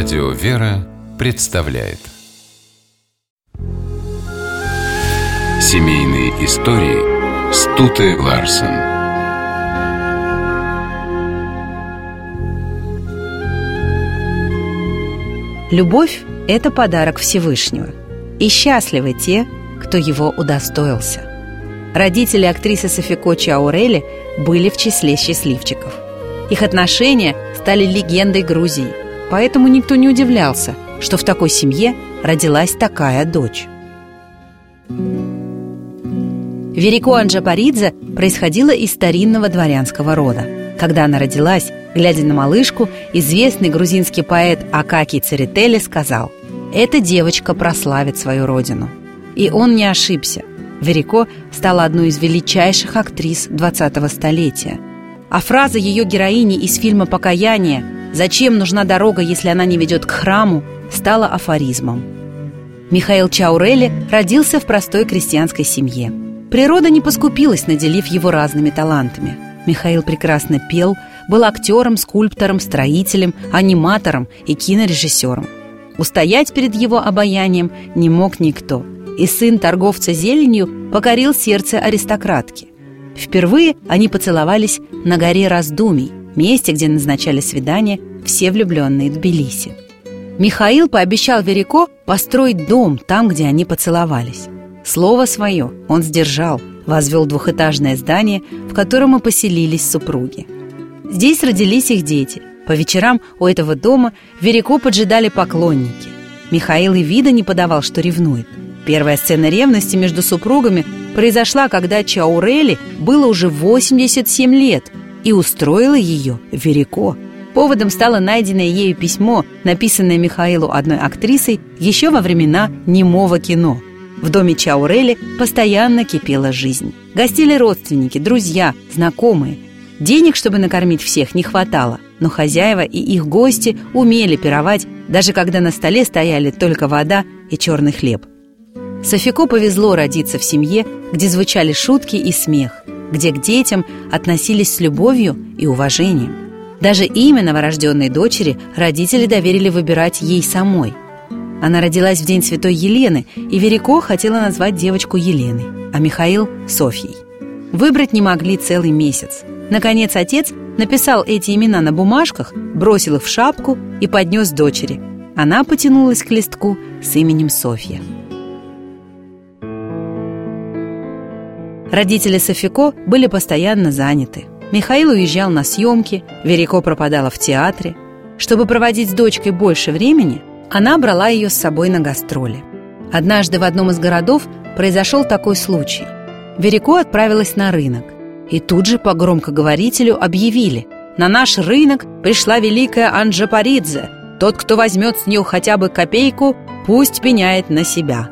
Радио «Вера» представляет Семейные истории Стуты Ларсен Любовь – это подарок Всевышнего. И счастливы те, кто его удостоился. Родители актрисы Софико Чаурели были в числе счастливчиков. Их отношения стали легендой Грузии, поэтому никто не удивлялся, что в такой семье родилась такая дочь. Верико Анджапаридзе происходила из старинного дворянского рода. Когда она родилась, глядя на малышку, известный грузинский поэт Акакий Церетели сказал «Эта девочка прославит свою родину». И он не ошибся. Верико стала одной из величайших актрис 20-го столетия. А фраза ее героини из фильма «Покаяние» «Зачем нужна дорога, если она не ведет к храму?» стала афоризмом. Михаил Чаурели родился в простой крестьянской семье. Природа не поскупилась, наделив его разными талантами. Михаил прекрасно пел, был актером, скульптором, строителем, аниматором и кинорежиссером. Устоять перед его обаянием не мог никто – и сын торговца зеленью покорил сердце аристократки. Впервые они поцеловались на горе раздумий, месте, где назначали свидание все влюбленные Тбилиси. Михаил пообещал Верико построить дом там, где они поцеловались. Слово свое он сдержал, возвел двухэтажное здание, в котором и поселились супруги. Здесь родились их дети. По вечерам у этого дома Верико поджидали поклонники. Михаил и вида не подавал, что ревнует – Первая сцена ревности между супругами произошла, когда Чаурели было уже 87 лет и устроила ее Верико. Поводом стало найденное ею письмо, написанное Михаилу одной актрисой еще во времена немого кино. В доме Чаурели постоянно кипела жизнь. Гостили родственники, друзья, знакомые. Денег, чтобы накормить всех, не хватало, но хозяева и их гости умели пировать, даже когда на столе стояли только вода и черный хлеб – Софико повезло родиться в семье, где звучали шутки и смех, где к детям относились с любовью и уважением. Даже имя новорожденной дочери родители доверили выбирать ей самой. Она родилась в день Святой Елены, и Верико хотела назвать девочку Еленой, а Михаил – Софьей. Выбрать не могли целый месяц. Наконец отец написал эти имена на бумажках, бросил их в шапку и поднес дочери. Она потянулась к листку с именем Софья. Родители Софико были постоянно заняты. Михаил уезжал на съемки, Верико пропадала в театре. Чтобы проводить с дочкой больше времени, она брала ее с собой на гастроли. Однажды в одном из городов произошел такой случай. Верико отправилась на рынок. И тут же по громкоговорителю объявили «На наш рынок пришла великая Анджа Паридзе. Тот, кто возьмет с нее хотя бы копейку, пусть пеняет на себя».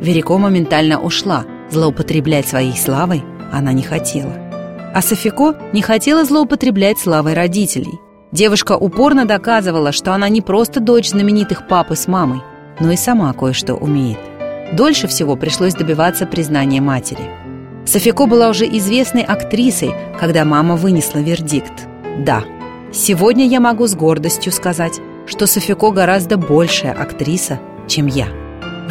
Верико моментально ушла – Злоупотреблять своей славой она не хотела. А Софико не хотела злоупотреблять славой родителей. Девушка упорно доказывала, что она не просто дочь знаменитых папы с мамой, но и сама кое-что умеет. Дольше всего пришлось добиваться признания матери. Софико была уже известной актрисой, когда мама вынесла вердикт. Да, сегодня я могу с гордостью сказать, что Софико гораздо большая актриса, чем я.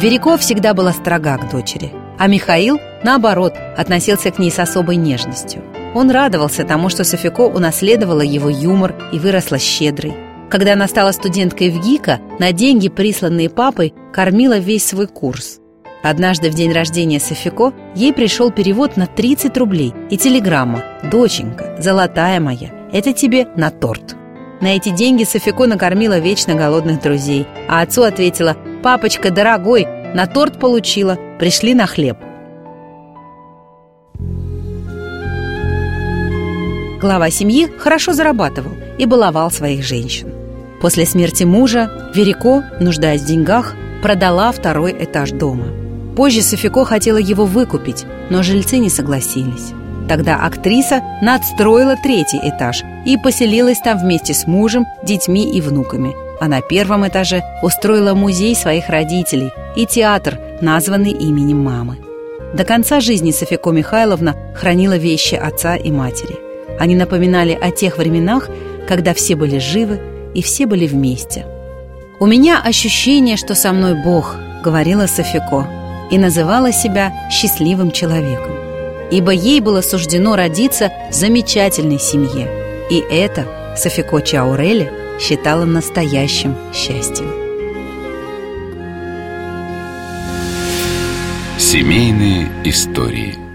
Верико всегда была строга к дочери – а Михаил, наоборот, относился к ней с особой нежностью. Он радовался тому, что Софико унаследовала его юмор и выросла щедрой. Когда она стала студенткой в ГИКа, на деньги, присланные папой, кормила весь свой курс. Однажды в день рождения Софико ей пришел перевод на 30 рублей и телеграмма «Доченька, золотая моя, это тебе на торт». На эти деньги Софико накормила вечно голодных друзей, а отцу ответила «Папочка, дорогой, на торт получила, пришли на хлеб. Глава семьи хорошо зарабатывал и баловал своих женщин. После смерти мужа Верико, нуждаясь в деньгах, продала второй этаж дома. Позже Софико хотела его выкупить, но жильцы не согласились. Тогда актриса надстроила третий этаж и поселилась там вместе с мужем, детьми и внуками – а на первом этаже устроила музей своих родителей и театр, названный именем мамы. До конца жизни Софико Михайловна хранила вещи отца и матери. Они напоминали о тех временах, когда все были живы и все были вместе. «У меня ощущение, что со мной Бог», — говорила Софико, и называла себя счастливым человеком, ибо ей было суждено родиться в замечательной семье, и это Софико Чаурели считала настоящим счастьем. Семейные истории –